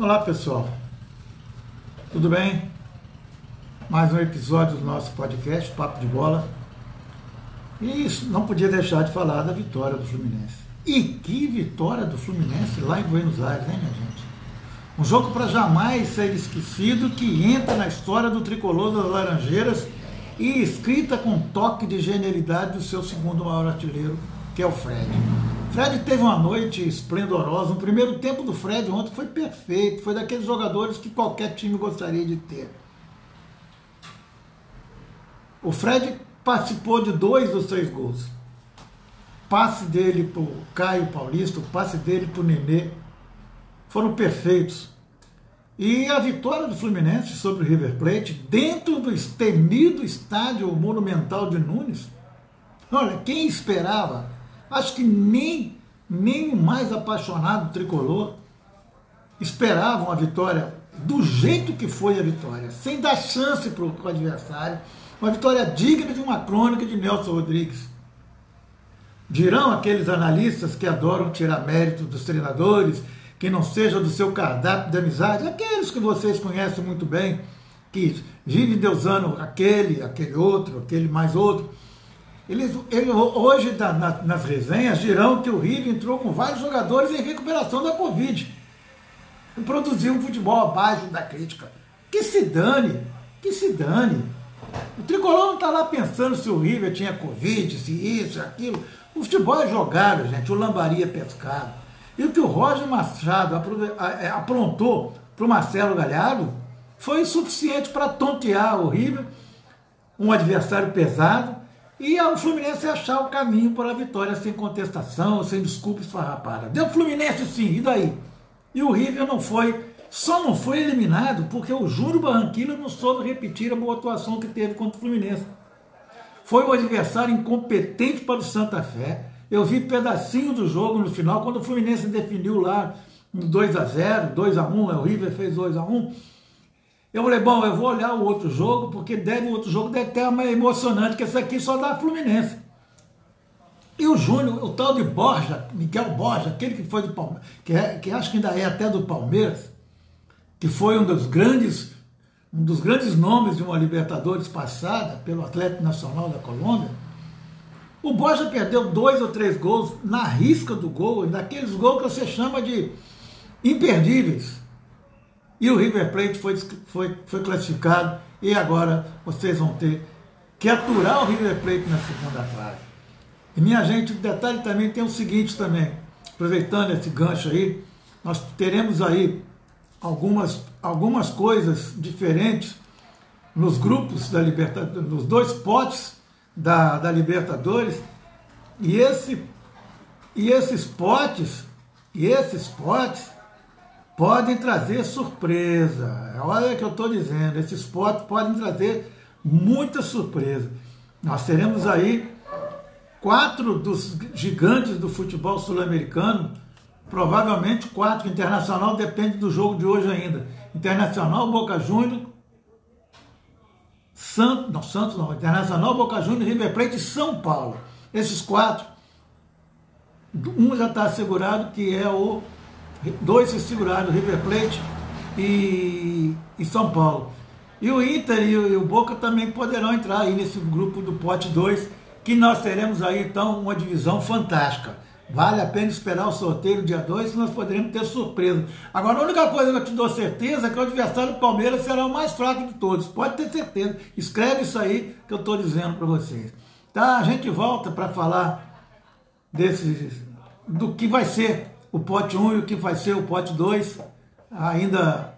Olá pessoal, tudo bem? Mais um episódio do nosso podcast Papo de Bola. E isso, não podia deixar de falar da vitória do Fluminense. E que vitória do Fluminense lá em Buenos Aires, hein, minha gente? Um jogo para jamais ser esquecido que entra na história do tricolor das Laranjeiras e escrita com toque de genialidade do seu segundo maior artilheiro, que é o Fred. Fred teve uma noite esplendorosa. O primeiro tempo do Fred ontem foi perfeito. Foi daqueles jogadores que qualquer time gostaria de ter. O Fred participou de dois dos três gols. Passe dele para o Caio Paulista, o passe dele para o Nenê foram perfeitos. E a vitória do Fluminense sobre o River Plate, dentro do temido estádio monumental de Nunes, olha, quem esperava Acho que nem, nem o mais apaixonado tricolor esperavam a vitória do jeito que foi a vitória, sem dar chance para o adversário. Uma vitória digna de uma crônica de Nelson Rodrigues. Dirão aqueles analistas que adoram tirar mérito dos treinadores, que não seja do seu cardápio de amizade, aqueles que vocês conhecem muito bem, que vivem deusando aquele, aquele outro, aquele mais outro. Eles, ele, hoje, na, nas resenhas, dirão que o River entrou com vários jogadores em recuperação da Covid. E produziu um futebol abaixo da crítica. Que se dane, que se dane. O tricolor não está lá pensando se o River tinha Covid, se isso, aquilo. O futebol é jogado, gente, o lambaria é pescado. E o que o Roger Machado é, aprontou para o Marcelo Galhardo foi suficiente para tontear o River, um adversário pesado, e o Fluminense achar o caminho para a vitória sem contestação, sem desculpa esfarrapada. Deu Fluminense sim, e daí? E o River não foi, só não foi eliminado porque o Júnior Barranquilla não soube repetir a boa atuação que teve contra o Fluminense. Foi um adversário incompetente para o Santa Fé. Eu vi pedacinho do jogo no final, quando o Fluminense definiu lá 2 a 0 2 a 1 o River fez 2 a 1 eu falei, bom, eu vou olhar o outro jogo, porque deve, o outro jogo deve ter uma emocionante, que esse aqui só dá Fluminense. E o Júnior, o tal de Borja, Miguel Borja, aquele que foi do Palmeiras, que, é, que acho que ainda é até do Palmeiras, que foi um dos grandes, um dos grandes nomes de uma Libertadores passada pelo Atlético Nacional da Colômbia, o Borja perdeu dois ou três gols na risca do gol, daqueles gols que você chama de imperdíveis. E o River Plate foi, foi, foi classificado e agora vocês vão ter que aturar o River Plate na segunda fase. E minha gente, o detalhe também tem o seguinte também, aproveitando esse gancho aí, nós teremos aí algumas, algumas coisas diferentes nos grupos da Libertadores, nos dois potes da, da Libertadores, e, esse, e esses potes, e esses potes podem trazer surpresa. Olha o que eu estou dizendo, esses potes podem trazer muita surpresa. Nós teremos aí quatro dos gigantes do futebol sul-americano, provavelmente quatro. Internacional depende do jogo de hoje ainda. Internacional, Boca Juniors, Santos, não, Santos não, Internacional, Boca Juniors, River Plate e São Paulo. Esses quatro, um já está assegurado que é o dois se seguraram, River Plate e, e São Paulo. E o Inter e o, e o, Boca também poderão entrar aí nesse grupo do pote 2, que nós teremos aí então uma divisão fantástica. Vale a pena esperar o sorteio dia 2, nós poderemos ter surpresa. Agora, a única coisa que eu te dou certeza é que o adversário do Palmeiras será o mais fraco de todos. Pode ter certeza. Escreve isso aí que eu estou dizendo para vocês. Tá? A gente volta para falar desse, do que vai ser o pote 1 e o que vai ser o pote 2 ainda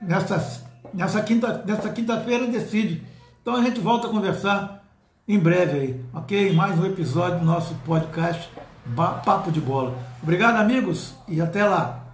nessa, nessa quinta-feira nessa quinta decide. Então a gente volta a conversar em breve aí, ok? Mais um episódio do nosso podcast Papo de Bola. Obrigado, amigos, e até lá.